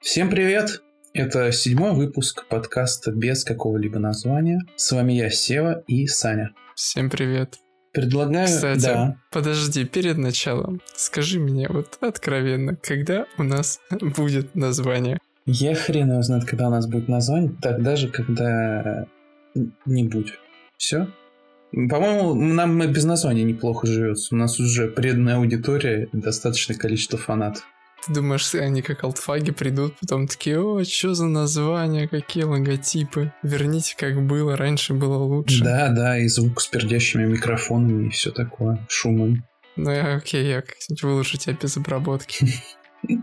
Всем привет! Это седьмой выпуск подкаста без какого-либо названия. С вами я, Сева и Саня. Всем привет. Предлагаю... Кстати, да. подожди, перед началом, скажи мне вот откровенно, когда у нас будет название? Я хрен его знает, когда у нас будет название, тогда же, когда не будет. Все? По-моему, нам без названия неплохо живется. У нас уже преданная аудитория, достаточное количество фанатов. Ты думаешь, они как олдфаги придут, потом такие, о, что за название, какие логотипы, верните как было, раньше было лучше. Да, да, и звук с пердящими микрофонами и все такое, шумом. Ну, я, окей, я как-нибудь выложу тебя без обработки.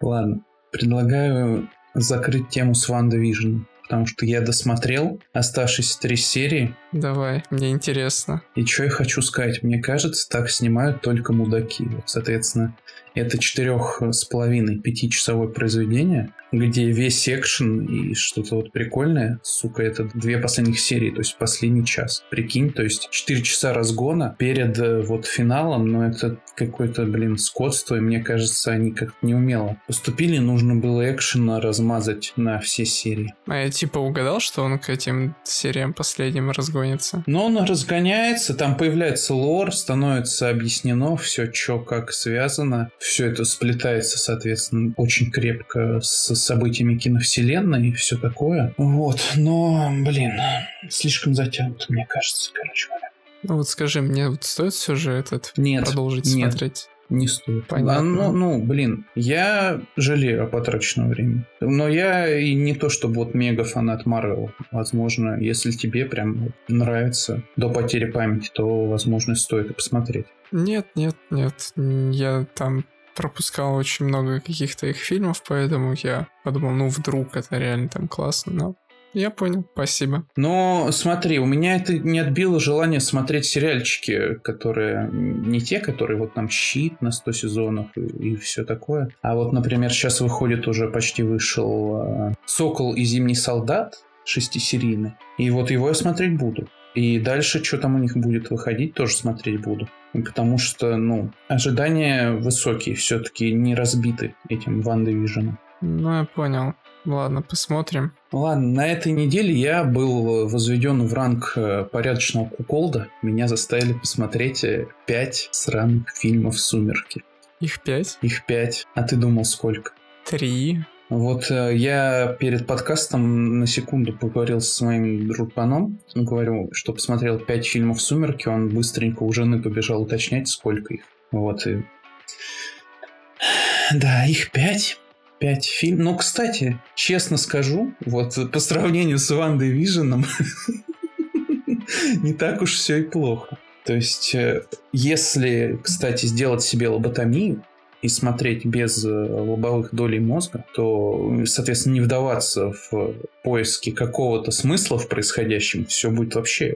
Ладно, предлагаю закрыть тему с WandaVision потому что я досмотрел оставшиеся три серии. Давай, мне интересно. И что я хочу сказать? Мне кажется, так снимают только мудаки. Соответственно, это четырех с половиной пятичасовое произведение, где весь экшен и что-то вот прикольное, сука, это две последних серии, то есть последний час. Прикинь, то есть четыре часа разгона перед э, вот финалом, но это какое-то, блин, скотство, и мне кажется, они как-то неумело поступили, нужно было экшена размазать на все серии. А я типа угадал, что он к этим сериям последним разгонится? Но он разгоняется, там появляется лор, становится объяснено все, что как связано, все это сплетается, соответственно, очень крепко с событиями киновселенной и все такое. Вот, но, блин, слишком затянут, мне кажется, короче говоря. Ну вот скажи, мне вот стоит все же этот нет, продолжить нет. смотреть? Не стоит. Понятно. А, ну, ну, блин, я жалею о потраченном времени. Но я и не то, чтобы вот мега фанат Марвел. Возможно, если тебе прям нравится до потери памяти, то, возможно, стоит и посмотреть. Нет, нет, нет. Я там пропускал очень много каких-то их фильмов, поэтому я подумал, ну вдруг это реально там классно, но я понял, спасибо. Но смотри, у меня это не отбило желание смотреть сериальчики, которые не те, которые вот там щит на 100 сезонов и, и все такое. А вот, например, сейчас выходит уже почти вышел э, Сокол и Зимний солдат шестисерийный. И вот его я смотреть буду. И дальше, что там у них будет выходить, тоже смотреть буду. Потому что, ну, ожидания высокие, все-таки не разбиты этим Ван Division. Ну, я понял. Ладно, посмотрим. Ладно, на этой неделе я был возведен в ранг э, порядочного куколда. Меня заставили посмотреть э, пять сраных фильмов «Сумерки». Их пять? Их пять. А ты думал, сколько? Три. Вот э, я перед подкастом на секунду поговорил со своим дружбаном. Говорю, что посмотрел пять фильмов «Сумерки». Он быстренько у жены побежал уточнять, сколько их. Вот и... Да, их пять. Пять фильмов. Ну, кстати, честно скажу, вот по сравнению с Вандой Виженом, не так уж все и плохо. То есть, э, если, кстати, сделать себе лоботомию, и смотреть без э, лобовых долей мозга, то, соответственно, не вдаваться в поиски какого-то смысла в происходящем, все будет вообще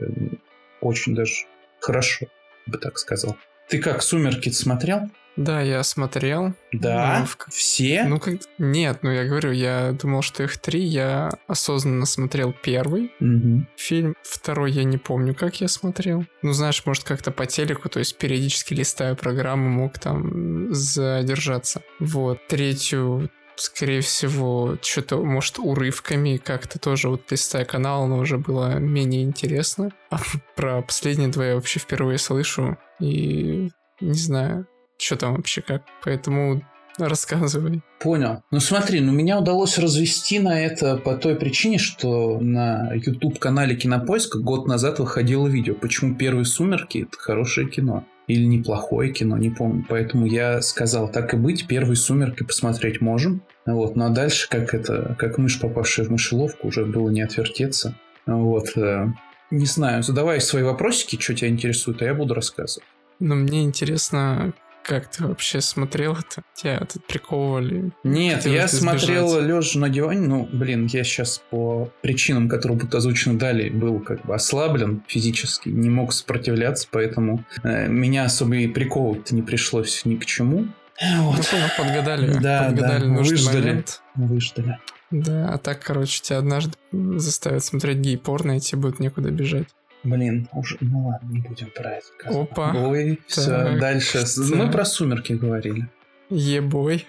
очень даже хорошо, бы так сказал. Ты как, «Сумерки» смотрел? Да, я смотрел. Да? Ну, Все? Ну, как... Нет, ну я говорю, я думал, что их три. Я осознанно смотрел первый угу. фильм. Второй я не помню, как я смотрел. Ну, знаешь, может, как-то по телеку, то есть периодически листая программу, мог там задержаться. Вот. Третью скорее всего, что-то, может, урывками как-то тоже вот листая канал, но уже было менее интересно. А про последние два я вообще впервые слышу. И не знаю, что там вообще как. Поэтому рассказывай. Понял. Ну смотри, ну меня удалось развести на это по той причине, что на YouTube-канале Кинопоиска год назад выходило видео, почему первые «Сумерки» — это хорошее кино. Или неплохое кино, не помню. Поэтому я сказал, так и быть, первые «Сумерки» посмотреть можем. Вот, ну а дальше, как это, как мышь, попавшая в мышеловку, уже было не отвертеться. Вот, э, не знаю, задавай свои вопросики, что тебя интересует, а я буду рассказывать. Ну, мне интересно, как ты вообще смотрел это? Тебя тут приковывали? Нет, я смотрел лежа на диване. Ну, блин, я сейчас по причинам, которые будут озвучены далее, был как бы ослаблен физически, не мог сопротивляться, поэтому э, меня особо и приковывать не пришлось ни к чему. Вот. Ну, понял, подгадали. Да, подгадали да, нужный выждали. момент. Выждали. Да, а так, короче, тебя однажды заставят смотреть гей-порно, и тебе будет некуда бежать. Блин, уже, ну ладно, не будем про это. сказать. Опа. Ой, все, Так, дальше. так. Мы про сумерки говорили. Ебой.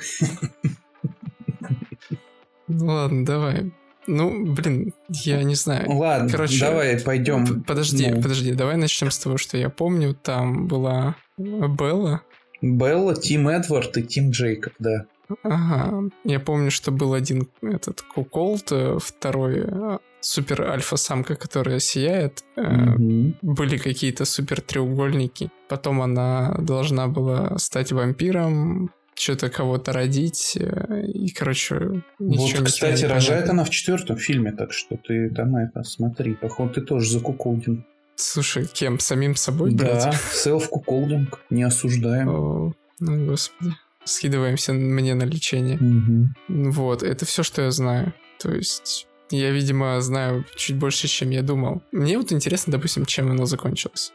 Ну ладно, давай. Ну, блин, я не знаю. Ладно, Короче, давай пойдем. Подожди, ну. подожди, давай начнем с того, что я помню. Там была Белла. Белла, Тим Эдвард и Тим Джейкоб, да. Ага. Я помню, что был один этот Куколт, э, второй а, супер альфа-самка, которая сияет. Mm-hmm. Были какие-то супер треугольники. Потом она должна была стать вампиром, что-то кого-то родить. Э, и, короче, ничего, Вот, кстати, рожает она в четвертом фильме, так что ты там это смотри. Походу, ты тоже за куколдинг. Слушай, кем? Самим собой? Да, селф-куколдинг. Не осуждаем. О, ну, господи скидываемся мне на лечение. Угу. Вот, это все, что я знаю. То есть я, видимо, знаю чуть больше, чем я думал. Мне вот интересно, допустим, чем оно закончилось.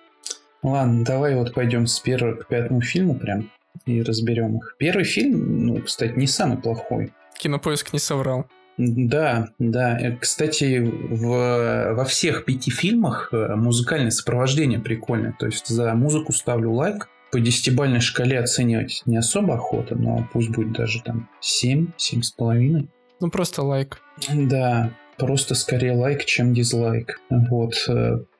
Ладно, давай вот пойдем с первого к пятому фильму прям и разберем их. Первый фильм, ну, кстати, не самый плохой. Кинопоиск не соврал. Да, да. Э, кстати, в, во всех пяти фильмах э, музыкальное сопровождение прикольное. То есть за музыку ставлю лайк по десятибальной шкале оценивать не особо охота, но пусть будет даже там 7, 7,5. Ну, просто лайк. Да, просто скорее лайк, чем дизлайк. Вот.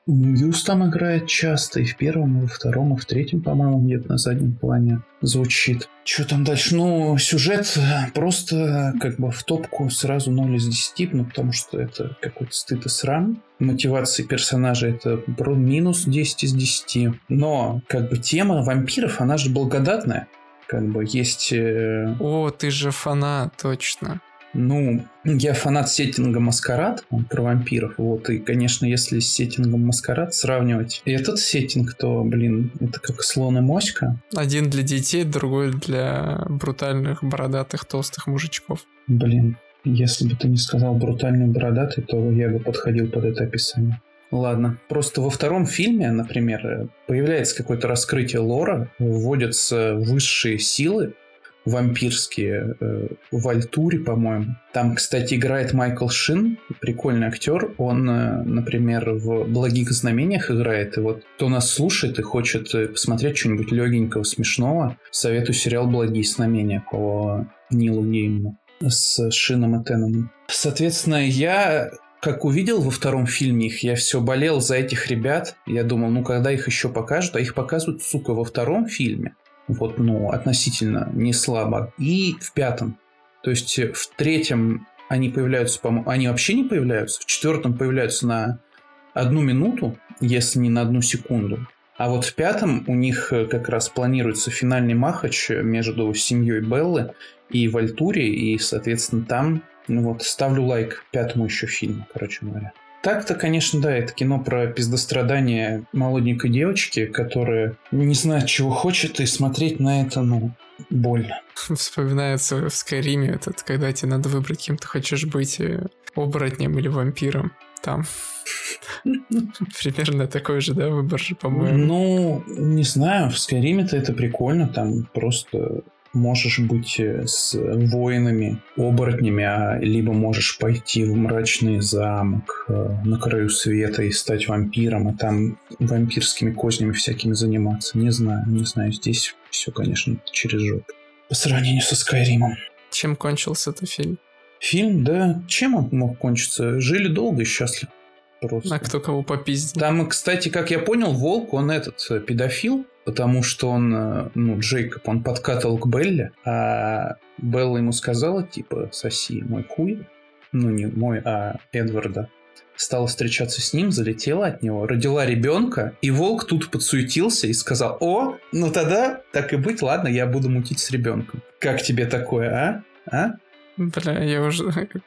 Мьюз там играет часто, и в первом, и во втором, и в третьем, по-моему, где-то на заднем плане звучит. Что там дальше? Ну, сюжет просто как бы в топку сразу 0 из 10, ну, потому что это какой-то стыд и срам. Мотивации персонажа это минус 10 из 10. Но, как бы, тема вампиров, она же благодатная. Как бы есть... Э, О, ты же фанат, точно. Ну, я фанат сеттинга Маскарад, он про вампиров, вот, и, конечно, если с сеттингом Маскарад сравнивать этот сеттинг, то, блин, это как слон и моська. Один для детей, другой для брутальных, бородатых, толстых мужичков. Блин, если бы ты не сказал брутальный бородатый, то я бы подходил под это описание. Ладно, просто во втором фильме, например, появляется какое-то раскрытие лора, вводятся высшие силы, вампирские э, в Альтуре, по-моему. Там, кстати, играет Майкл Шин, прикольный актер. Он, э, например, в «Благих знамениях» играет. И вот кто нас слушает и хочет э, посмотреть что-нибудь легенького, смешного, советую сериал «Благие знамения» по Нилу Гейману с Шином и Теном. Соответственно, я как увидел во втором фильме их, я все болел за этих ребят. Я думал, ну когда их еще покажут, а их показывают, сука, во втором фильме вот, ну, относительно не слабо. И в пятом. То есть э, в третьем они появляются, по они вообще не появляются. В четвертом появляются на одну минуту, если не на одну секунду. А вот в пятом у них э, как раз планируется финальный махач между семьей Беллы и Вальтури, и, соответственно, там ну вот, ставлю лайк пятому еще фильму, короче говоря. Так-то, конечно, да, это кино про пиздострадание молоденькой девочки, которая не знает, чего хочет, и смотреть на это, ну, больно. Вспоминается в Скайриме этот, когда тебе надо выбрать, кем ты хочешь быть, э, оборотнем или вампиром. Там примерно такой же, да, выбор же, по-моему. Ну, не знаю, в Скайриме-то это прикольно, там просто можешь быть э, с воинами, оборотнями, а либо можешь пойти в мрачный замок э, на краю света и стать вампиром, и там вампирскими кознями всякими заниматься. Не знаю, не знаю, здесь все, конечно, через жопу. По сравнению со Скайримом. Чем кончился этот фильм? Фильм, да, чем он мог кончиться? Жили долго и счастливо. Просто. А кто кого попиздил? Там, кстати, как я понял, Волк, он этот э, педофил, потому что он, э, ну, Джейкоб, он подкатывал к Белле, а Белла ему сказала, типа, соси мой хуй, ну, не мой, а Эдварда, стала встречаться с ним, залетела от него, родила ребенка, и волк тут подсуетился и сказал, о, ну тогда, так и быть, ладно, я буду мутить с ребенком. Как тебе такое, а? А? Бля, я уже...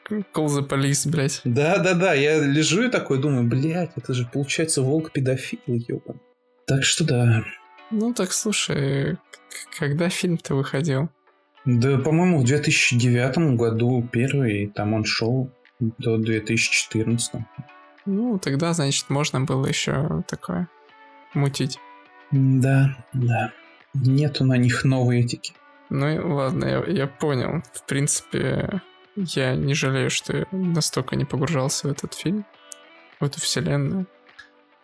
Call the police, блядь. Да-да-да, я лежу и такой думаю, блядь, это же получается волк-педофил, ёбан. Так что да, ну так слушай, когда фильм-то выходил? Да, по-моему, в 2009 году первый, там он шел до 2014. Ну, тогда, значит, можно было еще такое мутить. Да, да. Нету на них новой этики. Ну ладно, я, я понял. В принципе, я не жалею, что я настолько не погружался в этот фильм, в эту вселенную.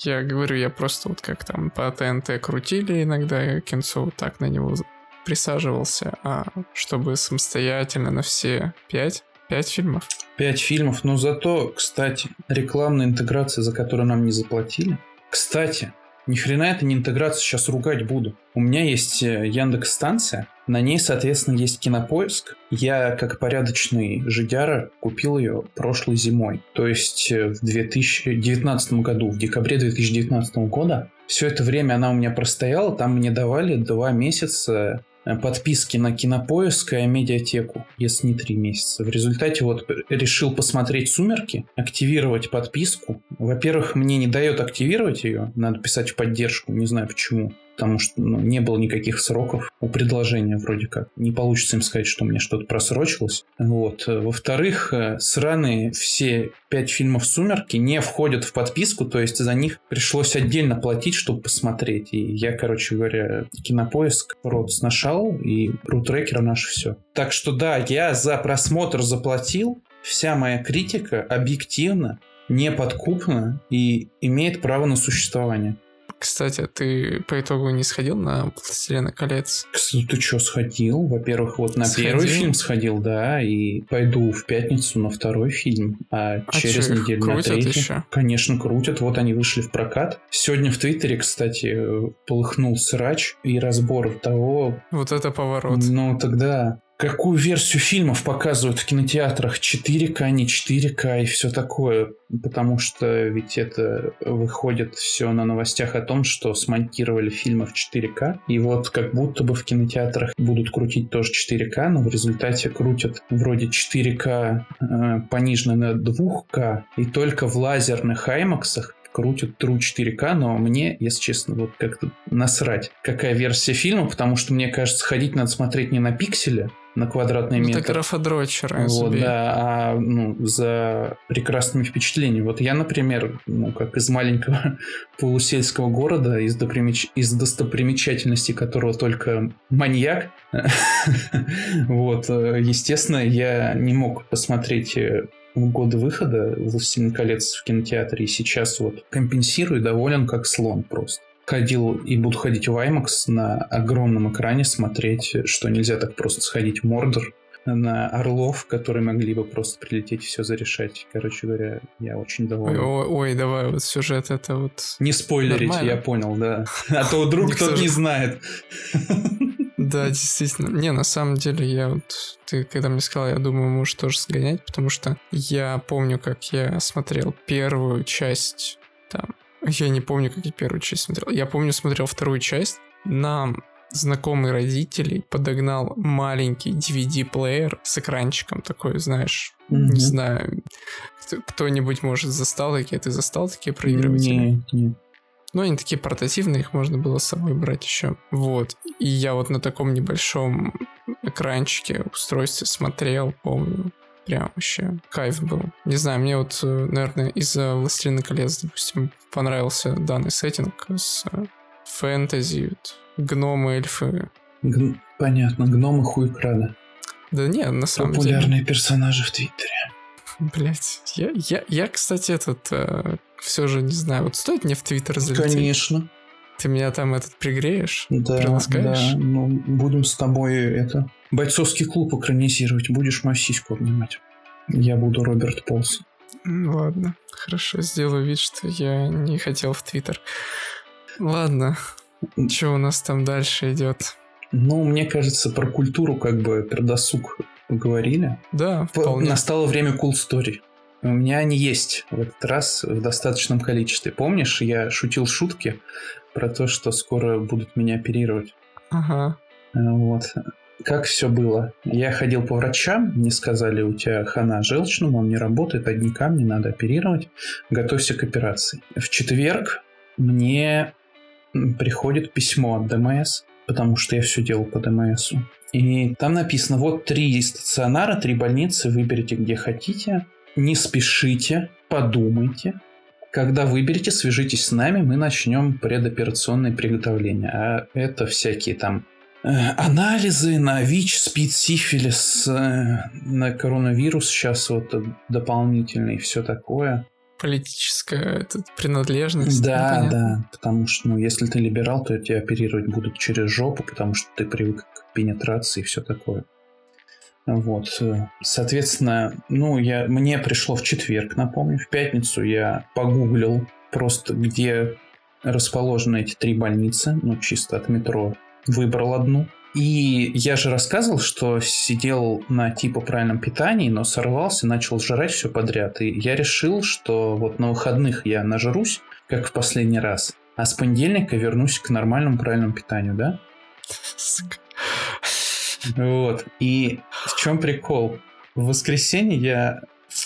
Я говорю, я просто вот как там по ТНТ крутили иногда кинцо, вот так на него присаживался, а чтобы самостоятельно на все пять Пять фильмов? Пять фильмов, но зато, кстати, рекламная интеграция, за которую нам не заплатили. Кстати, ни хрена это не интеграция, сейчас ругать буду. У меня есть э, Яндекс станция, на ней, соответственно, есть кинопоиск. Я, как порядочный жидяра, купил ее прошлой зимой. То есть э, в 2019 году, в декабре 2019 года. Все это время она у меня простояла, там мне давали два месяца Э, подписки на Кинопоиск и медиатеку, если не три месяца. В результате вот решил посмотреть «Сумерки», активировать подписку. Во-первых, мне не дает активировать ее, надо писать в поддержку, не знаю почему потому что ну, не было никаких сроков у предложения вроде как. Не получится им сказать, что меня что-то просрочилось. Вот. Во-вторых, э, сраные все пять фильмов «Сумерки» не входят в подписку, то есть за них пришлось отдельно платить, чтобы посмотреть. И я, короче говоря, кинопоиск рот сношал, и рутрекер наш все. Так что да, я за просмотр заплатил, вся моя критика объективно, неподкупна и имеет право на существование. Кстати, ты по итогу не сходил на «Властелина колец»? Кстати, ты что, сходил? Во-первых, вот на сходил? первый фильм сходил, да, и пойду в пятницу на второй фильм, а, а через неделю на третий. Еще? Конечно, крутят. Вот они вышли в прокат. Сегодня в Твиттере, кстати, полыхнул срач и разбор того... Вот это поворот. Ну, тогда какую версию фильмов показывают в кинотеатрах 4К, не 4К и все такое. Потому что ведь это выходит все на новостях о том, что смонтировали фильмы в 4К. И вот как будто бы в кинотеатрах будут крутить тоже 4К, но в результате крутят вроде 4К э, пониженное на 2К и только в лазерных аймаксах крутят True 4К, но мне, если честно, вот как-то насрать, какая версия фильма, потому что, мне кажется, ходить надо смотреть не на пикселе, на квадратный метр. Это графодрочеры. Вот, да, а ну, за прекрасными впечатлениями. Вот я, например, ну, как из маленького полусельского города, из, допримеч... из достопримечательностей которого только маньяк, вот, э, естественно, я не мог посмотреть э, в годы выхода «Властелин колец» в кинотеатре, и сейчас вот компенсирую, доволен как слон просто. Ходил и буду ходить в IMAX на огромном экране смотреть, что нельзя так просто сходить в Мордор, на Орлов, которые могли бы просто прилететь и все зарешать. Короче говоря, я очень доволен. Ой, ой, давай, вот сюжет это вот... Не спойлерить, Нормально. я понял, да. А то вдруг кто-то не знает. Да, действительно. Не, на самом деле, я вот... Ты когда мне сказал, я думаю, можешь тоже сгонять, потому что я помню, как я смотрел первую часть там... Я не помню, как я первую часть смотрел. Я помню, смотрел вторую часть. Нам знакомый родителей подогнал маленький DVD-плеер с экранчиком такой, знаешь, mm-hmm. не знаю, кто-нибудь, может, застал такие, ты застал такие проигрыватели? Нет, нет. Ну, они такие портативные, их можно было с собой брать еще. Вот. И я вот на таком небольшом экранчике устройстве смотрел, помню. Прям вообще кайф был. Не знаю, мне вот, э, наверное, из-за «Властелина колец», допустим, понравился данный сеттинг с э, фэнтези, вот, гномы, эльфы. Г... Понятно, гномы хуй крада. Да нет, на самом Популярные деле. Популярные персонажи в Твиттере. Блять, я, я, я, кстати, этот э, все же не знаю, вот стоит мне в Твиттер залететь? Конечно. Ты меня там этот пригреешь? Да, приласкаешь? да. Ну, будем с тобой это... Бойцовский клуб экранизировать. Будешь мою сиську обнимать. Я буду Роберт Полсон. Ладно, хорошо, сделаю вид, что я не хотел в Твиттер. Ладно, что у нас там дальше идет? Ну, мне кажется, про культуру как бы, про досуг поговорили. Да, вполне. Настало время cool story. У меня они есть в этот раз в достаточном количестве. Помнишь, я шутил шутки про то, что скоро будут меня оперировать? Ага. Э, вот. Как все было? Я ходил по врачам, мне сказали, у тебя хана желчным, он не работает, одни камни надо оперировать, готовься к операции. В четверг мне приходит письмо от ДМС, потому что я все делал по ДМСу. И там написано, вот три стационара, три больницы, выберите где хотите, не спешите, подумайте. Когда выберете, свяжитесь с нами, мы начнем предоперационные приготовления. А это всякие там анализы на ВИЧ, СПИД, сифилис, э, на коронавирус сейчас вот дополнительный и все такое политическая этот, принадлежность. Да, ну, да, потому что, ну, если ты либерал, то тебя оперировать будут через жопу, потому что ты привык к пенетрации и все такое. Вот, соответственно, ну, я, мне пришло в четверг, напомню, в пятницу я погуглил просто, где расположены эти три больницы, ну, чисто от метро, выбрал одну. И я же рассказывал, что сидел на типа правильном питании, но сорвался, начал жрать все подряд. И я решил, что вот на выходных я нажрусь, как в последний раз, а с понедельника вернусь к нормальному правильному питанию, да? Вот. И в чем прикол? В воскресенье я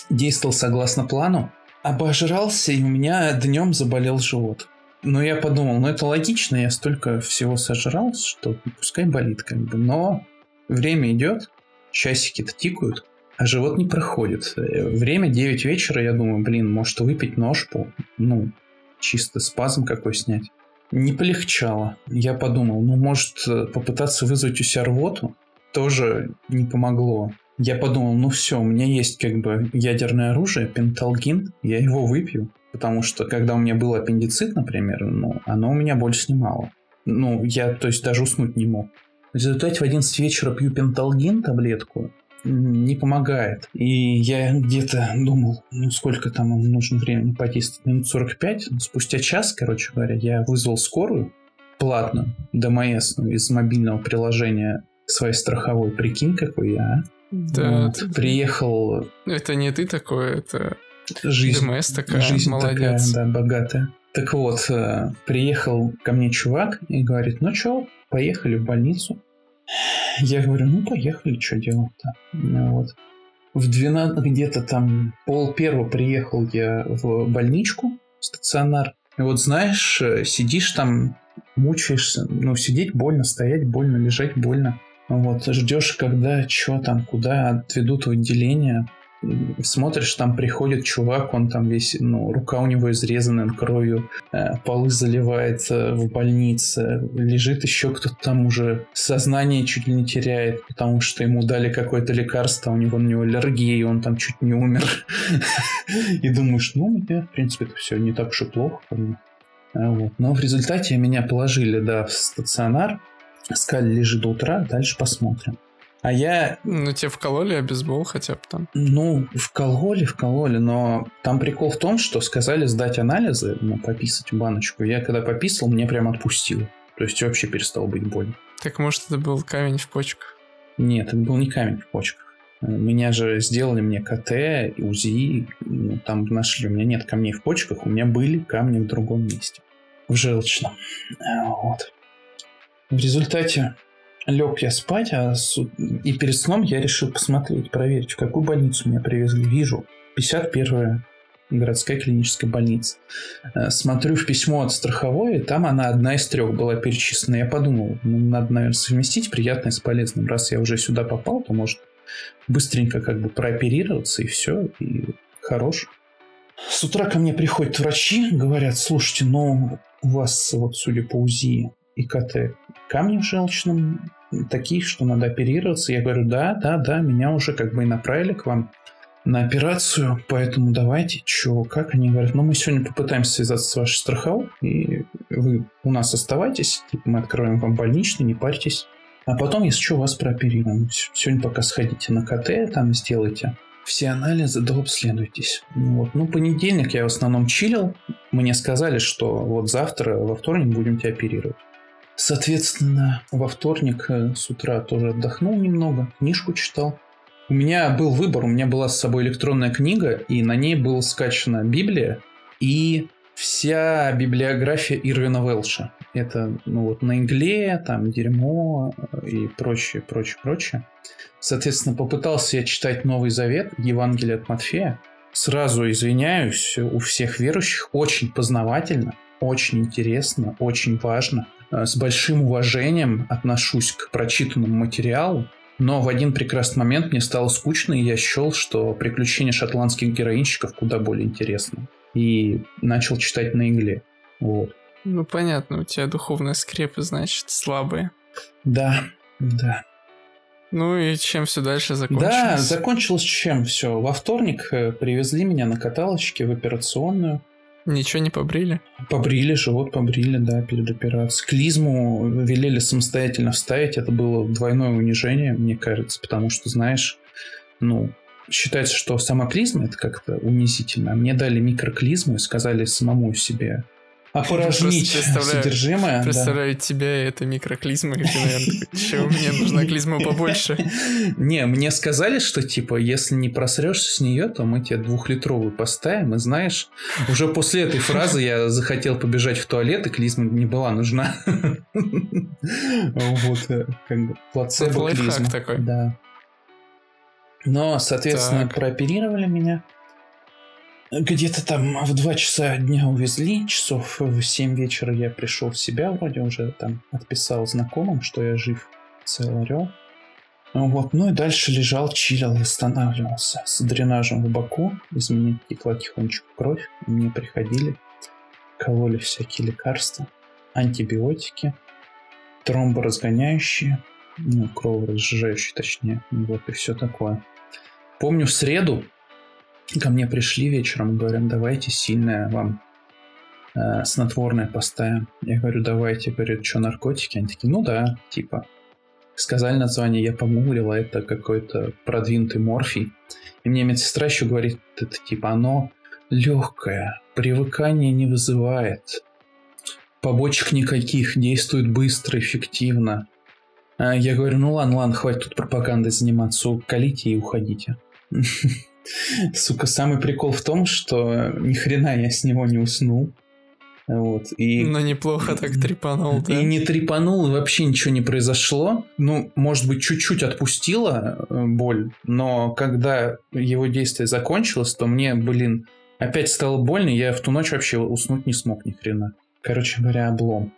действовал согласно плану, обожрался, и у меня днем заболел живот. Но я подумал, ну это логично, я столько всего сожрал, что пускай болит как бы. Но время идет, часики-то тикают, а живот не проходит. Время 9 вечера, я думаю, блин, может выпить ножку, ну, чисто спазм какой снять. Не полегчало. Я подумал, ну, может попытаться вызвать у себя рвоту? Тоже не помогло. Я подумал, ну все, у меня есть как бы ядерное оружие, пенталгин, я его выпью. Потому что, когда у меня был аппендицит, например, ну, оно у меня боль снимало. Ну, я, то есть, даже уснуть не мог. В результате в 11 вечера пью пенталгин, таблетку, не помогает. И я где-то думал, ну сколько там нужно времени подействовать, минут 45. Спустя час, короче говоря, я вызвал скорую платно, ДМС, ну, из мобильного приложения своей страховой. Прикинь, какой я, а? Да. Вот. Приехал... Это не ты такой, это жизнь, ДМС такая, жизнь молодец. такая, да, богатая. Так вот, э, приехал ко мне чувак и говорит, ну чё, поехали в больницу. Я говорю, ну поехали, что делать-то. Ну вот. В 12, где-то там пол первого приехал я в больничку, стационар. И вот знаешь, э, сидишь там, мучаешься. Ну, сидеть больно, стоять больно, лежать больно. Вот, ждешь, когда, что там, куда отведут в отделение смотришь, там приходит чувак, он там весь, ну, рука у него изрезана кровью, э, полы заливает в больнице, лежит еще кто-то там уже сознание чуть ли не теряет, потому что ему дали какое-то лекарство, у него на него аллергия, и он там чуть не умер. И думаешь, ну, мне, в принципе, это все не так уж и плохо. Вот. Но в результате меня положили, да, в стационар, сказали, лежи до утра, дальше посмотрим. А я... Ну, тебе вкололи обезбол хотя бы там? Ну, вкололи, вкололи, но там прикол в том, что сказали сдать анализы, ну, пописать баночку. Я когда пописал, мне прям отпустило. То есть вообще перестал быть больно. Так может это был камень в почках? Нет, это был не камень в почках. Меня же сделали мне КТ, УЗИ, ну, там нашли, у меня нет камней в почках, у меня были камни в другом месте, в желчном. Вот. В результате лег я спать, а с... и перед сном я решил посмотреть, проверить, в какую больницу меня привезли. Вижу, 51-я городская клиническая больница. Э, смотрю в письмо от страховой, и там она одна из трех была перечислена. Я подумал, ну, надо, наверное, совместить приятное с полезным. Раз я уже сюда попал, то может быстренько как бы прооперироваться, и все, и хорош. С утра ко мне приходят врачи, говорят, слушайте, ну, у вас, вот судя по УЗИ, и КТ. Камни в желчном такие, что надо оперироваться. Я говорю, да, да, да, меня уже как бы и направили к вам на операцию, поэтому давайте, что, как? Они говорят, ну мы сегодня попытаемся связаться с вашей страховой, и вы у нас оставайтесь, типа мы откроем вам больничный, не парьтесь. А потом, если что, вас прооперируем. Сегодня пока сходите на КТ, там сделайте все анализы, да обследуйтесь. Вот. Ну, понедельник я в основном чилил. Мне сказали, что вот завтра, во вторник будем тебя оперировать. Соответственно, во вторник э, с утра тоже отдохнул немного, книжку читал. У меня был выбор, у меня была с собой электронная книга, и на ней была скачана Библия и вся библиография Ирвина Велша. Это, ну вот, на игле, там, дерьмо э, и прочее, прочее, прочее. Соответственно, попытался я читать Новый Завет, Евангелие от Матфея. Сразу извиняюсь, у всех верующих очень познавательно, очень интересно, очень важно. Э, с большим уважением отношусь к прочитанному материалу, но в один прекрасный момент мне стало скучно, и я счел, что приключения шотландских героинщиков куда более интересны. И начал читать на игле. Вот. Ну, понятно, у тебя духовные скрепы, значит, слабые. Да, да. Ну и чем все дальше закончилось? Да, закончилось чем все. Во вторник э, привезли меня на каталочке в операционную. Ничего не побрили? Побрили, живот побрили, да, перед операцией. Клизму велели самостоятельно вставить. Это было двойное унижение, мне кажется, потому что, знаешь, ну, считается, что сама клизма это как-то унизительно. Мне дали микроклизму и сказали самому себе опорожнить содержимое. Представляю да. тебя, это микроклизма, и ты, наверное, что мне нужна клизма побольше. Не, мне сказали, что, типа, если не просрешься с нее, то мы тебе двухлитровую поставим, и знаешь, уже после этой фразы я захотел побежать в туалет, и клизма не была нужна. Вот, э, как бы, плацебо такой. Да. Но, соответственно, прооперировали меня. Где-то там в 2 часа дня увезли, часов в 7 вечера я пришел в себя, вроде уже там отписал знакомым, что я жив, цел орел. Вот, ну и дальше лежал, чилил, восстанавливался с дренажем в боку, из меня текла тихонечко кровь, мне приходили, кололи всякие лекарства, антибиотики, тромборазгоняющие, ну, кроворазжижающие точнее, вот и все такое. Помню в среду ко мне пришли вечером, говорят, давайте сильное вам э, снотворное поставим. Я говорю, давайте, говорят, что, наркотики? Они такие, ну да, типа. Сказали название, я погуглил, а это какой-то продвинутый морфий. И мне медсестра еще говорит, это типа оно легкое, привыкание не вызывает, побочек никаких, действует быстро, эффективно. А я говорю, ну ладно, ладно, хватит тут пропагандой заниматься, уколите и уходите. Сука, самый прикол в том, что ни хрена я с него не уснул. Вот, и... Но неплохо так трепанул, да? И не трепанул, и вообще ничего не произошло. Ну, может быть, чуть-чуть отпустила э, боль, но когда его действие закончилось, то мне, блин, опять стало больно, и я в ту ночь вообще уснуть не смог ни хрена. Короче говоря, облом.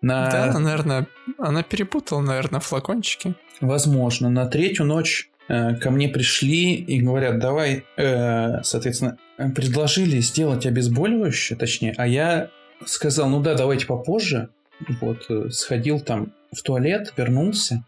На... Да, наверное, она перепутала, наверное, флакончики. Возможно. На третью ночь ко мне пришли и говорят, давай, э, соответственно, предложили сделать обезболивающее, точнее, а я сказал, ну да, давайте попозже. Вот, э, сходил там в туалет, вернулся,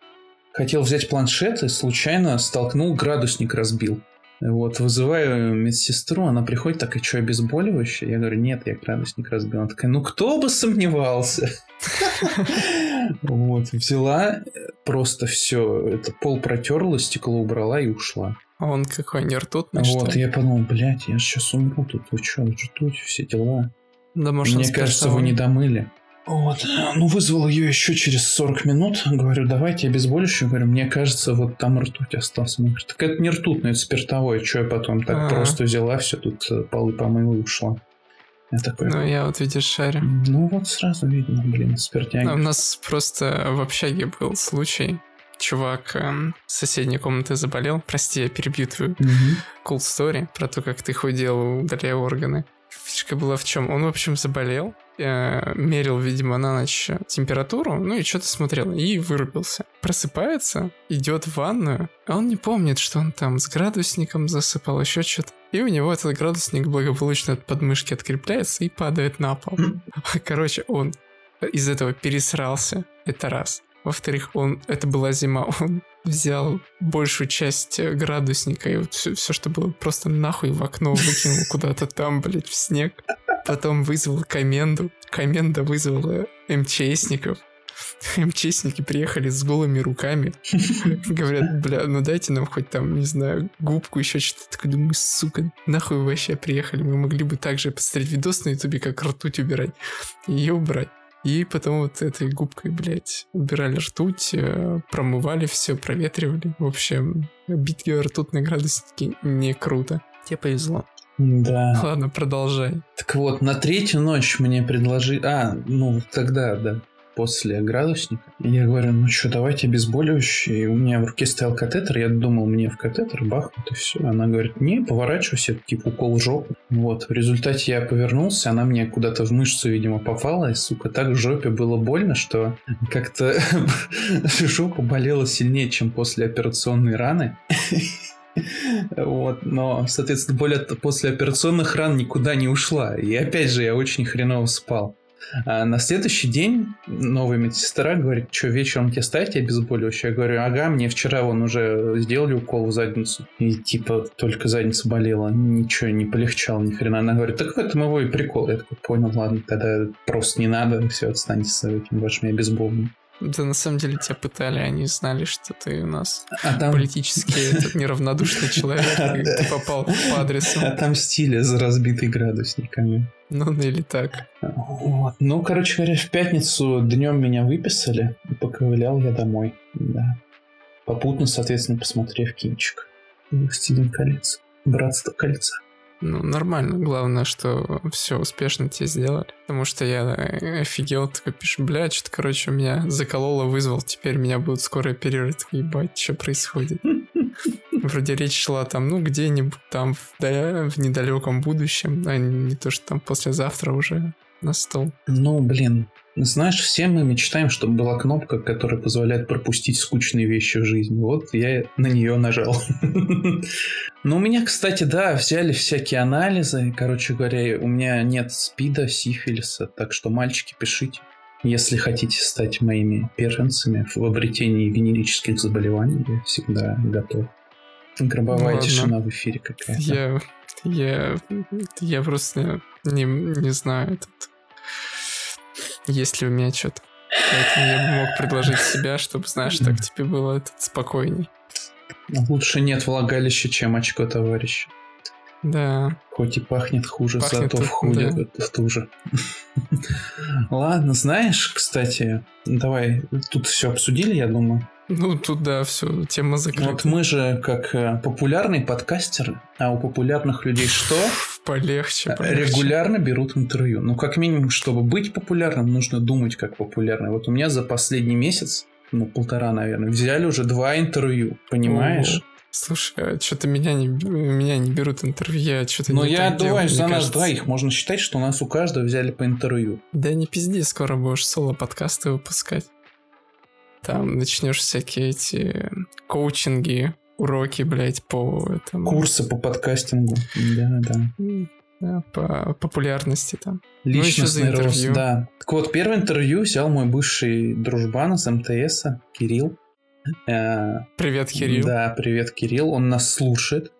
хотел взять планшет и случайно столкнул, градусник разбил. Вот, вызываю медсестру, она приходит, так, и что, обезболивающее? Я говорю, нет, я градусник разбил. Она такая, ну кто бы сомневался? Вот, взяла просто все, это пол протерла, стекло убрала и ушла. А он какой, не ртутный, Вот, я подумал, блядь, я сейчас умру тут, вы что, ртуть, все дела. Да, может, Мне кажется, вы не домыли. Вот. Ну, вызвал ее еще через 40 минут. Говорю, давайте обезболивающее. Говорю, мне кажется, вот там ртуть остался. Он говорит, так это не ртутное, это спиртовое. Что я потом так А-а-а. просто взяла, все тут э, полы помыла и ушла. Я такой... Ну, я вот, видишь, шарю. Ну, вот сразу видно, блин, спиртяги. у нас просто в общаге был случай. Чувак э, с соседней комнаты заболел. Прости, я перебью твою угу. cool story про то, как ты худел, удаляя органы. Фишка была в чем? Он, в общем, заболел, э, мерил, видимо, на ночь температуру, ну и что-то смотрел, и вырубился. Просыпается, идет в ванную, а он не помнит, что он там с градусником засыпал, еще что-то. И у него этот градусник благополучно от подмышки открепляется и падает на пол. Короче, он из этого пересрался. Это раз. Во-вторых, он, это была зима, он взял большую часть э, градусника и вот все, все, что было, просто нахуй в окно выкинул куда-то там, блядь, в снег. Потом вызвал коменду. Коменда вызвала МЧСников. МЧСники приехали с голыми руками. Говорят, бля, ну дайте нам хоть там, не знаю, губку, еще что-то. Такой думаю, сука, нахуй вы вообще приехали? Мы могли бы также посмотреть видос на ютубе, как ртуть убирать. И ее убрать. И потом вот этой губкой, блядь, убирали ртуть, э, промывали все, проветривали. В общем, битки ртутные градусники не круто. Тебе повезло. Да. Ладно, продолжай. Так вот, на третью ночь мне предложили... А, ну, тогда, да после градусника. И я говорю, ну что, давайте обезболивающее. И у меня в руке стоял катетер, я думал, мне в катетер бахнут и все. Она говорит, не, поворачивайся, это типа укол в жопу. Вот, в результате я повернулся, она мне куда-то в мышцу, видимо, попала, и, сука, так в жопе было больно, что как-то жопа болела сильнее, чем после операционной раны. Вот, но, соответственно, боль от после операционных ран никуда не ушла. И опять же, я очень хреново спал. А на следующий день новая медсестра говорит, что вечером тебе ставить обезболивающее? Я говорю, ага, мне вчера вон уже сделали укол в задницу. И типа только задница болела, ничего не полегчало ни хрена. Она говорит, так в этом его и прикол. Я такой, понял, ладно, тогда просто не надо, все, отстаньте с этим вашими обезболами. Да на самом деле тебя пытали, они знали, что ты у нас а там... политически неравнодушный человек, и ты попал по адресу. Отомстили за разбитый градусниками. Ну, или так. Вот. Ну, короче говоря, в пятницу днем меня выписали, и поковылял я домой. Да. Попутно, соответственно, посмотрев кинчик. Властелин колец. Братство кольца. Ну, нормально. Главное, что все успешно тебе сделали. Потому что я э, офигел, такой пишу, бля, что-то, короче, меня закололо, вызвал, теперь меня будут скоро оперировать. Ебать, что происходит? Вроде речь шла там, ну, где-нибудь там в, да, в недалеком будущем, а не то, что там послезавтра уже на стол. Ну, блин, знаешь, все мы мечтаем, чтобы была кнопка, которая позволяет пропустить скучные вещи в жизни. Вот я на нее нажал. Ну, у меня, кстати, да, взяли всякие анализы. Короче говоря, у меня нет спида, сифилиса, так что, мальчики, пишите. Если хотите стать моими первенцами в обретении венерических заболеваний, я всегда готов. Гробовая ну, тишина в эфире какая-то. Я, я, я просто не, не знаю этот есть ли у меня что-то. Поэтому я бы мог предложить себя, чтобы, знаешь, так тебе было этот спокойней. Лучше нет влагалища, чем очко товарища. Да. Хоть и пахнет хуже, пахнет зато в худе да. в туже. Ладно, знаешь, кстати, давай, тут все обсудили, я думаю. Ну, тут, да, все, тема закрыта. Вот мы же, как э, популярные подкастеры, а у популярных людей что? Полегче, полегче. Регулярно берут интервью. Ну, как минимум, чтобы быть популярным, нужно думать как популярный. Вот у меня за последний месяц, ну, полтора, наверное, взяли уже два интервью, понимаешь? Слушай, а что-то меня не, меня не берут интервью, я что-то Но я отдуваюсь за нас двоих. Можно считать, что у нас у каждого взяли по интервью. Да не пизди, скоро будешь соло-подкасты выпускать. Там начнешь всякие эти коучинги, уроки, блядь, по этому... Курсы по подкастингу. Да, да. Да, по популярности там. Ну, Личностный ну, рост, да. Так вот, первое интервью взял мой бывший дружбан из МТС, Кирилл. Э, привет, Кирилл. Да, привет, Кирилл. Он нас слушает.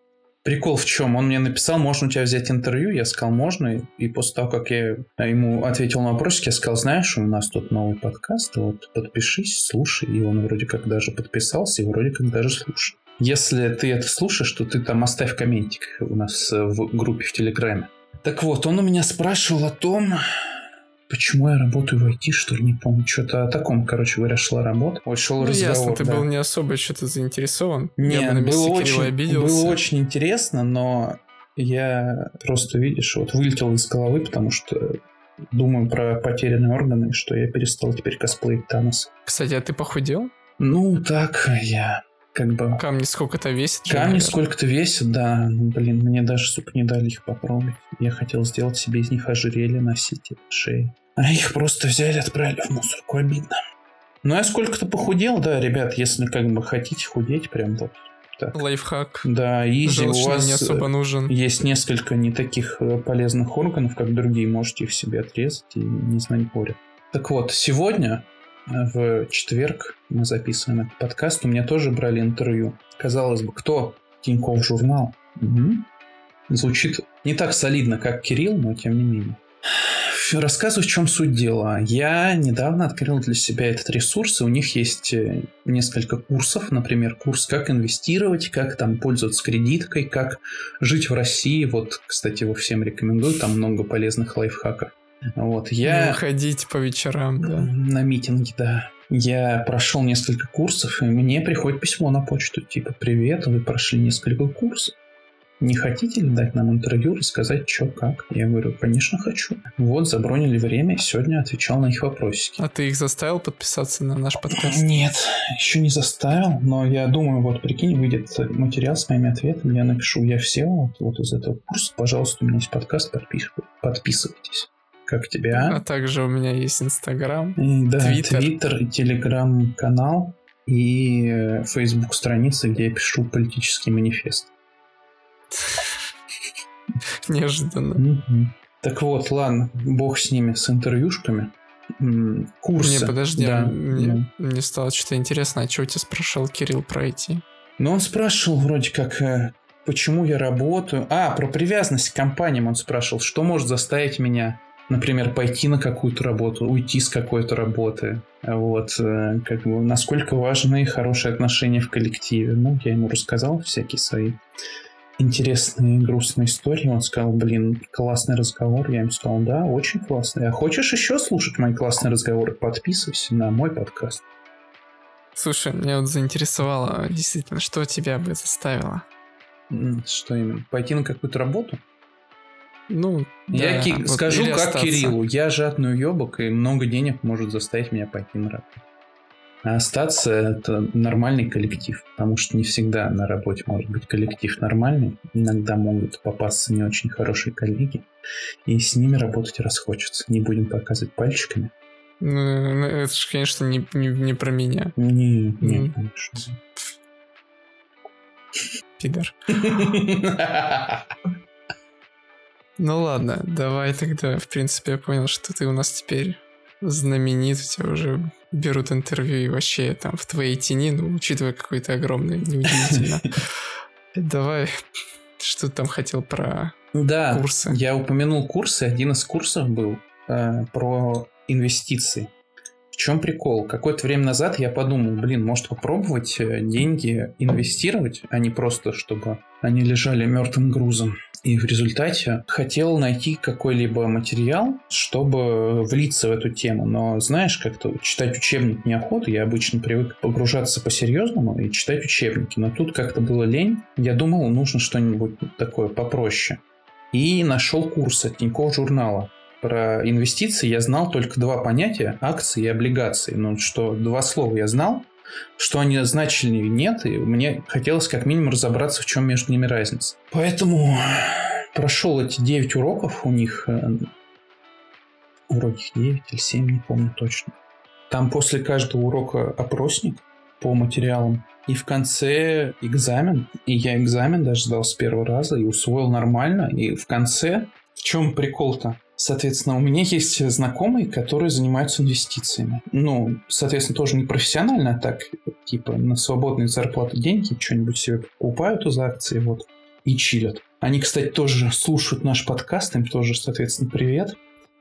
Прикол в чем? Он мне написал, можно у тебя взять интервью? Я сказал, можно. И после того, как я ему ответил на вопросик, я сказал, знаешь, у нас тут новый подкаст, вот подпишись, слушай. И он вроде как даже подписался, и вроде как даже слушает. Если ты это слушаешь, то ты там оставь комментик у нас в группе в Телеграме. Так вот, он у меня спрашивал о том, Почему я работаю в IT, что ли, не помню. Что-то о таком, короче говоря, шла работа. Вот шел ну, разговор. ясно, ты да. был не особо что-то заинтересован. Нет, я бы на было, очень, обиделся. было очень интересно, но я просто, видишь, вот вылетел из головы, потому что думаю про потерянные органы, что я перестал теперь косплеить Танос. Кстати, а ты похудел? Ну, так, я как бы... Камни сколько-то весят? Камни сколько-то весят, да. Блин, мне даже, сука, не дали их попробовать. Я хотел сделать себе из них ожерелье носить шеи. А их просто взяли, отправили в мусорку. Обидно. Ну, я сколько-то похудел, да, ребят, если как бы хотите худеть, прям вот так. Лайфхак. Да, изи, у вас не особо нужен. есть несколько не таких э, полезных органов, как другие, можете их себе отрезать и не знать горе. Так вот, сегодня в четверг мы записываем этот подкаст. У меня тоже брали интервью. Казалось бы, кто? Тиньков журнал. Угу. Звучит не так солидно, как Кирилл, но тем не менее. Рассказываю, в чем суть дела. Я недавно открыл для себя этот ресурс, и у них есть э, несколько курсов. Например, курс «Как инвестировать», «Как там пользоваться кредиткой», «Как жить в России». Вот, кстати, его всем рекомендую, там много полезных лайфхаков. Вот, я... Ходить по вечерам, да. На митинги, да. Я прошел несколько курсов, и мне приходит письмо на почту, типа, привет, вы прошли несколько курсов. Не хотите ли дать нам интервью, рассказать, что, как? Я говорю, конечно, хочу. Вот, забронили время, сегодня отвечал на их вопросики. А ты их заставил подписаться на наш подкаст? Нет, еще не заставил, но я думаю, вот, прикинь, выйдет материал с моими ответами, я напишу, я все вот, вот из этого курса, пожалуйста, у меня есть подкаст, подписывайтесь. Как тебя? А также у меня есть Инстаграм, да, Твиттер, Телеграм-канал и Фейсбук страница, где я пишу политический манифест. Неожиданно. Так вот, ладно, бог с ними, с интервьюшками. Курсы. Не, подожди, да, мне, да. мне стало что-то интересно, а у тебя спрашивал Кирилл про IT? Ну, он спрашивал вроде как, э, почему я работаю. А, про привязанность к компаниям он спрашивал, что может заставить меня, например, пойти на какую-то работу, уйти с какой-то работы. Вот, э, как бы, насколько важны хорошие отношения в коллективе. Ну, я ему рассказал всякие свои интересные грустные истории. Он сказал, блин, классный разговор. Я ему сказал, да, очень классный. А хочешь еще слушать мои классные разговоры? Подписывайся на мой подкаст. Слушай, меня вот заинтересовало действительно, что тебя бы заставило? Что именно? Пойти на какую-то работу? Ну, я да, ки- вот скажу как остаться. Кириллу, я жадный уебок, и много денег может заставить меня пойти на работу. А остаться это нормальный коллектив, потому что не всегда на работе может быть коллектив нормальный. Иногда могут попасться не очень хорошие коллеги, и с ними работать расхочется. Не будем показывать пальчиками. Ну, ну, это же, конечно, не, не, не про меня. Не, не, конечно. Пидор. Ну ладно, давай тогда. В принципе, я понял, что ты у нас теперь знаменит, у тебя уже берут интервью и вообще там в твоей тени, ну, учитывая какой то огромный, неудивительно. Давай, что ты там хотел про да, курсы? я упомянул курсы. Один из курсов был э, про инвестиции. Чем прикол? Какое-то время назад я подумал, блин, может попробовать э, деньги инвестировать, а не просто, чтобы они лежали мертвым грузом. И в результате хотел найти какой-либо материал, чтобы влиться в эту тему. Но знаешь, как-то читать учебник неохота. Я обычно привык погружаться по-серьезному и читать учебники. Но тут как-то было лень. Я думал, нужно что-нибудь такое попроще. И нашел курс от Тинькофф журнала про инвестиции я знал только два понятия – акции и облигации. Ну, что два слова я знал, что они значили нет, и мне хотелось как минимум разобраться, в чем между ними разница. Поэтому прошел эти 9 уроков у них, э, уроки 9 или 7, не помню точно. Там после каждого урока опросник по материалам, и в конце экзамен, и я экзамен даже сдал с первого раза и усвоил нормально, и в конце, в чем прикол-то? Соответственно, у меня есть знакомые, которые занимаются инвестициями. Ну, соответственно, тоже не профессионально, а так, типа, на свободные зарплаты деньги что-нибудь себе покупают из акций, вот, и чилят. Они, кстати, тоже слушают наш подкаст, им тоже, соответственно, привет.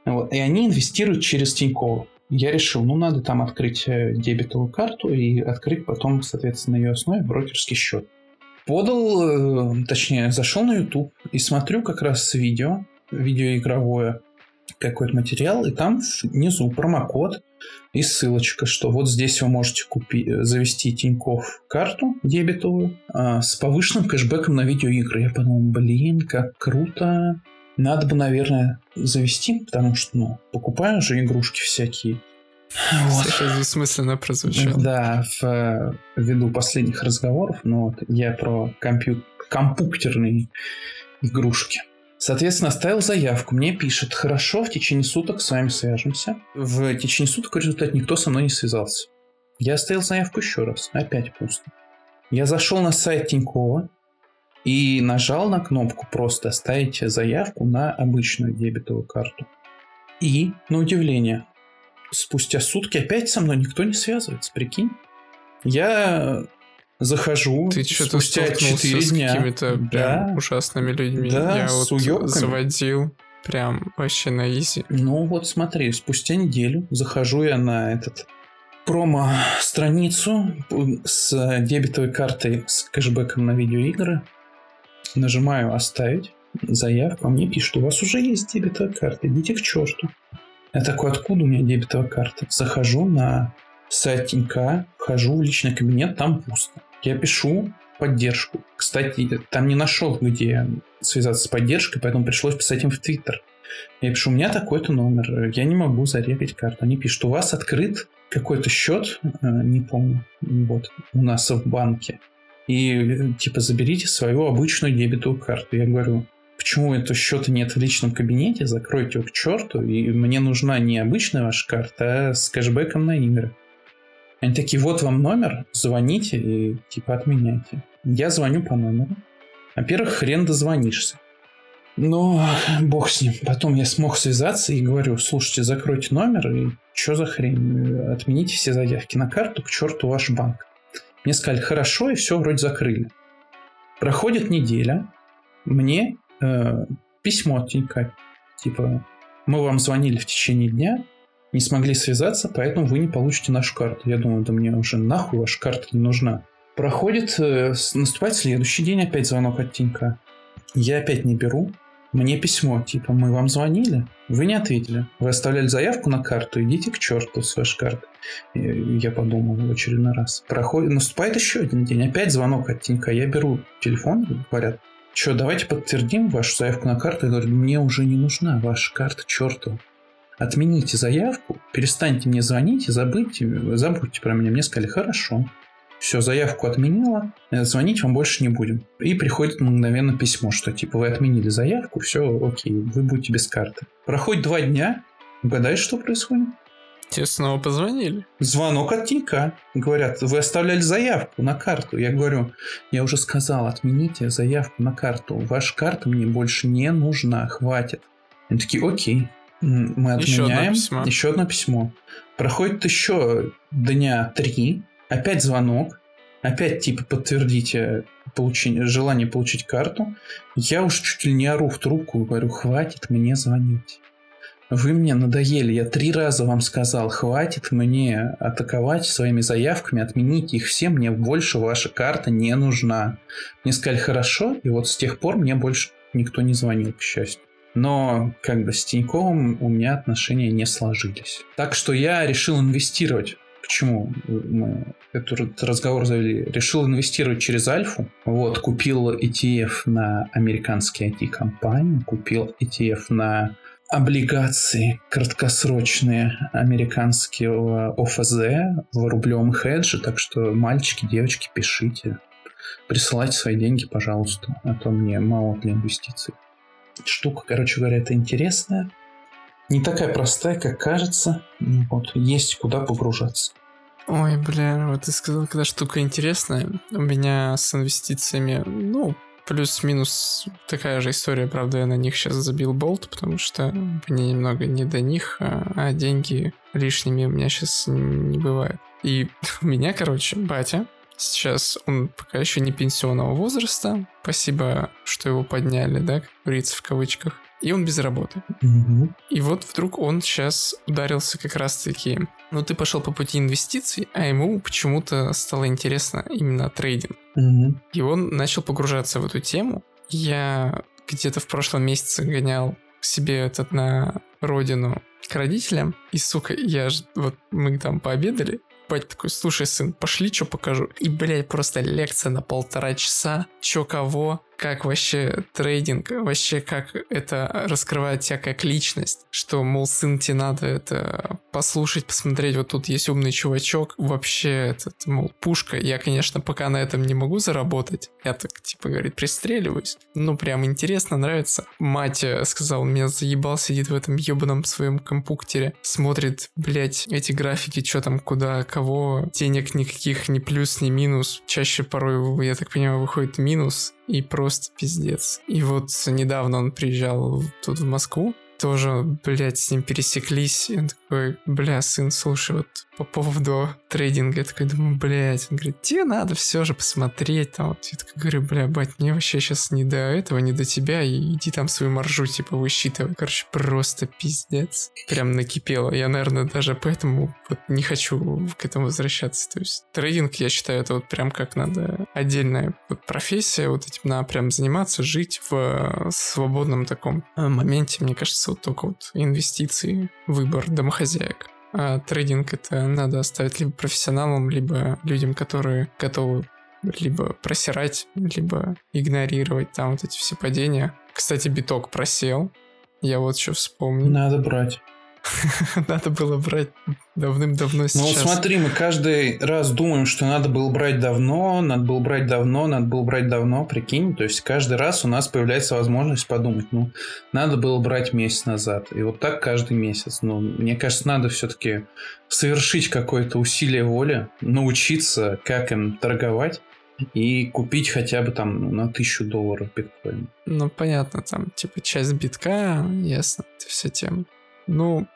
Вот, и они инвестируют через Тинькофф. Я решил, ну, надо там открыть э, дебетовую карту и открыть потом, соответственно, на ее основе брокерский счет. Подал, э, точнее, зашел на YouTube и смотрю как раз видео, видеоигровое, какой-то материал, и там внизу промокод и ссылочка, что вот здесь вы можете купить, завести Тинькофф карту дебетовую а, с повышенным кэшбэком на видеоигры. Я подумал, блин, как круто. Надо бы, наверное, завести, потому что, ну, покупаю же игрушки всякие. Вот. Слушай, бессмысленно прозвучало. Да, в, ввиду последних разговоров, но вот я про компью... компьютерные игрушки. Соответственно, оставил заявку. Мне пишет, хорошо, в течение суток с вами свяжемся. В течение суток в результате никто со мной не связался. Я оставил заявку еще раз. Опять пусто. Я зашел на сайт Тинькова и нажал на кнопку просто оставить заявку на обычную дебетовую карту. И, на удивление, спустя сутки опять со мной никто не связывается, прикинь. Я захожу Ты что-то спустя 4 дня. с какими-то да. ужасными людьми. Да, Я с вот уёбками. заводил прям вообще на изи. Ну вот смотри, спустя неделю захожу я на этот промо-страницу с дебетовой картой с кэшбэком на видеоигры. Нажимаю «Оставить» заявку, а мне пишут, у вас уже есть дебетовая карта, идите к черту. Я такой, откуда у меня дебетовая карта? Захожу на сайт Тинька, вхожу в личный кабинет, там пусто. Я пишу поддержку. Кстати, там не нашел, где связаться с поддержкой, поэтому пришлось писать им в Твиттер. Я пишу, у меня такой-то номер, я не могу зарегать карту. Они пишут, у вас открыт какой-то счет, э, не помню, вот, у нас в банке. И, типа, заберите свою обычную дебетовую карту. Я говорю, почему этого счета нет в личном кабинете, закройте его к черту, и мне нужна не обычная ваша карта, а с кэшбэком на игры. Они такие, вот вам номер, звоните и типа отменяйте. Я звоню по номеру. Во-первых, хрен дозвонишься. Но бог с ним. Потом я смог связаться и говорю, слушайте, закройте номер, и что за хрень? Отмените все заявки на карту, к черту ваш банк. Мне сказали, хорошо, и все вроде закрыли. Проходит неделя, мне э, письмо от Тинька, типа, мы вам звонили в течение дня, не смогли связаться, поэтому вы не получите нашу карту. Я думаю, да мне уже нахуй ваша карта не нужна. Проходит, э, наступает следующий день, опять звонок от Тинька. Я опять не беру, мне письмо, типа, мы вам звонили, вы не ответили. Вы оставляли заявку на карту, идите к черту с вашей карты. Я подумал в очередной раз. Проходит, наступает еще один день, опять звонок от Тинька. Я беру телефон, говорят, что, давайте подтвердим вашу заявку на карту. Я говорю, мне уже не нужна ваша карта, черту. Отмените заявку, перестаньте мне звонить, забудьте, забудьте про меня. Мне сказали, хорошо. Все, заявку отменила, э, звонить вам больше не будем. И приходит мгновенно письмо, что типа вы отменили заявку, все, окей, вы будете без карты. Проходит два дня, угадай, что происходит? Тебе снова позвонили? Звонок от Тинька. Говорят, вы оставляли заявку на карту. Я говорю, я уже сказал, отмените заявку на карту. Ваша карта мне больше не нужна, хватит. Они такие, окей. Мы отменяем. Еще одно письмо. Еще одно письмо. Проходит еще дня три, Опять звонок. Опять типа подтвердите получение, желание получить карту. Я уж чуть ли не ору в трубку и говорю, хватит мне звонить. Вы мне надоели. Я три раза вам сказал, хватит мне атаковать своими заявками, отмените их все, мне больше ваша карта не нужна. Мне сказали, хорошо, и вот с тех пор мне больше никто не звонил, к счастью. Но как бы с Тиньковым у меня отношения не сложились. Так что я решил инвестировать почему мы этот разговор завели? Решил инвестировать через Альфу. Вот, купил ETF на американские IT-компании, купил ETF на облигации краткосрочные американского ОФЗ в рублевом хедже, так что мальчики, девочки, пишите. Присылайте свои деньги, пожалуйста, а то мне мало для инвестиций. Штука, короче говоря, это интересная не такая простая, как кажется. Ну вот, есть куда погружаться. Ой, бля, вот ты сказал, когда штука интересная. У меня с инвестициями, ну, плюс-минус такая же история, правда, я на них сейчас забил болт, потому что мне немного не до них, а, а деньги лишними у меня сейчас не бывает. И у меня, короче, батя, сейчас он пока еще не пенсионного возраста, спасибо, что его подняли, да, как говорится в кавычках и он без работы. Угу. И вот вдруг он сейчас ударился как раз-таки... Ну, ты пошел по пути инвестиций, а ему почему-то стало интересно именно трейдинг. Угу. И он начал погружаться в эту тему. Я где-то в прошлом месяце гонял себе этот на родину к родителям. И, сука, я ж, вот мы там пообедали, Батя такой, слушай, сын, пошли, что покажу. И, блядь, просто лекция на полтора часа, чё кого, как вообще трейдинг, вообще как это раскрывает тебя как личность, что, мол, сын, тебе надо это послушать, посмотреть, вот тут есть умный чувачок, вообще этот, мол, пушка, я, конечно, пока на этом не могу заработать, я так, типа, говорит, пристреливаюсь, ну, прям интересно, нравится. Мать э, сказал, меня заебал, сидит в этом ебаном своем компуктере, смотрит, блядь, эти графики, что там, куда, кого, денег никаких, ни плюс, ни минус, чаще порой, я так понимаю, выходит минус, и просто пиздец. И вот недавно он приезжал тут в Москву, тоже, блядь, с ним пересеклись. И он такой, бля, сын, слушай, вот по поводу трейдинга, я такой думаю, блядь, он говорит, тебе надо все же посмотреть, там, вот, я такой говорю, бля, бать, мне вообще сейчас не до этого, не до тебя, и иди там свою маржу, типа, высчитывай. Короче, просто пиздец. Прям накипело. Я, наверное, даже поэтому вот не хочу к этому возвращаться. То есть трейдинг, я считаю, это вот прям как надо отдельная вот профессия, вот этим надо прям заниматься, жить в свободном таком моменте, мне кажется, вот только вот инвестиции, выбор домохозяек. А трейдинг это надо оставить либо профессионалам, либо людям, которые готовы либо просирать, либо игнорировать там вот эти все падения. Кстати, биток просел. Я вот что вспомнил. Надо брать. Надо было брать давным-давно сейчас. Ну вот смотри, мы каждый раз думаем, что надо было брать давно, надо было брать давно, надо было брать давно, прикинь. То есть каждый раз у нас появляется возможность подумать, ну, надо было брать месяц назад. И вот так каждый месяц. Ну, мне кажется, надо все-таки совершить какое-то усилие воли, научиться, как им торговать и купить хотя бы там ну, на тысячу долларов биткоин. Ну, понятно, там, типа, часть битка, ясно, это вся тема. Ну,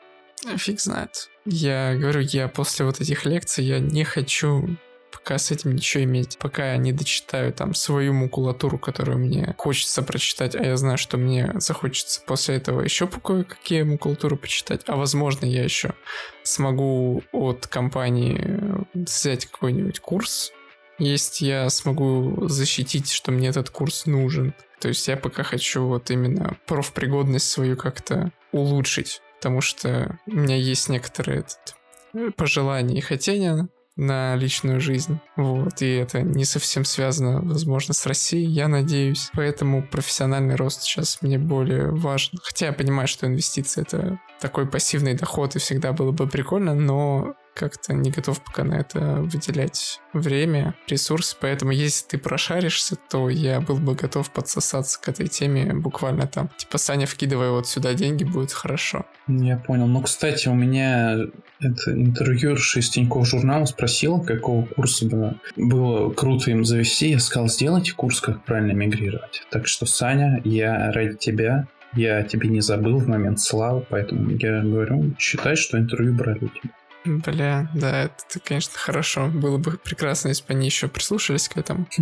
фиг знает. Я говорю, я после вот этих лекций, я не хочу пока с этим ничего иметь, пока я не дочитаю там свою макулатуру, которую мне хочется прочитать, а я знаю, что мне захочется после этого еще кое-какие макулатуры почитать, а возможно я еще смогу от компании взять какой-нибудь курс, есть я смогу защитить, что мне этот курс нужен. То есть я пока хочу вот именно профпригодность свою как-то улучшить, потому что у меня есть некоторые этот, э, пожелания и хотения на личную жизнь. Вот, и это не совсем связано, возможно, с Россией, я надеюсь. Поэтому профессиональный рост сейчас мне более важен. Хотя я понимаю, что инвестиции это такой пассивный доход, и всегда было бы прикольно, но как-то не готов пока на это выделять время, ресурсы, поэтому если ты прошаришься, то я был бы готов подсосаться к этой теме буквально там. Типа, Саня, вкидывай вот сюда деньги, будет хорошо. Я понял. Ну, кстати, у меня это интервьюер из Тинькофф журнала спросил, какого курса было, было круто им завести. Я сказал, сделайте курс, как правильно мигрировать. Так что, Саня, я ради тебя я тебе не забыл в момент славы, поэтому я говорю, считай, что интервью брали тебя. Бля, да, это, конечно, хорошо. Было бы прекрасно, если бы они еще прислушались к этому.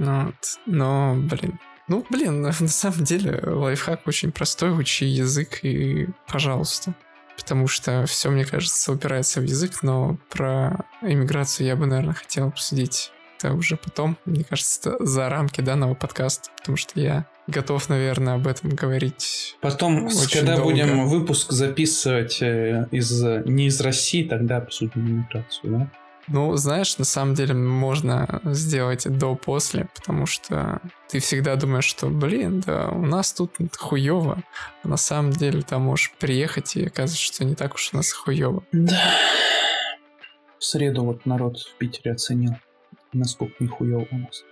Ну, но, блин. Ну, блин, на самом деле лайфхак очень простой. Учи язык и пожалуйста. Потому что все, мне кажется, упирается в язык, но про иммиграцию я бы, наверное, хотел обсудить это уже потом, мне кажется, за рамки данного подкаста, потому что я готов, наверное, об этом говорить. Потом, Очень когда долго. будем выпуск записывать э, из не из России, тогда обсудим иммиграцию, да? Ну, знаешь, на самом деле можно сделать до-после, потому что ты всегда думаешь, что, блин, да у нас тут хуево, а на самом деле там можешь приехать и оказывается, что не так уж у нас хуево. Да. В среду вот народ в Питере оценил, насколько нихуево у нас.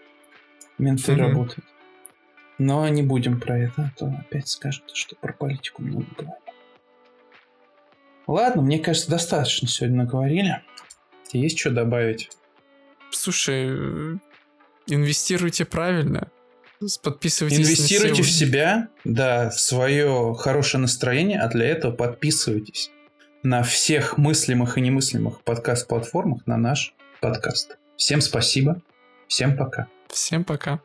Менты mm работают. Но не будем про это, а то опять скажут, что про политику много говорим. Ладно, мне кажется, достаточно сегодня наговорили. Есть что добавить? Слушай, инвестируйте правильно. Подписывайтесь Инвестируйте в себя, да, в свое хорошее настроение, а для этого подписывайтесь на всех мыслимых и немыслимых подкаст-платформах на наш подкаст. Всем спасибо, всем пока. Всем пока.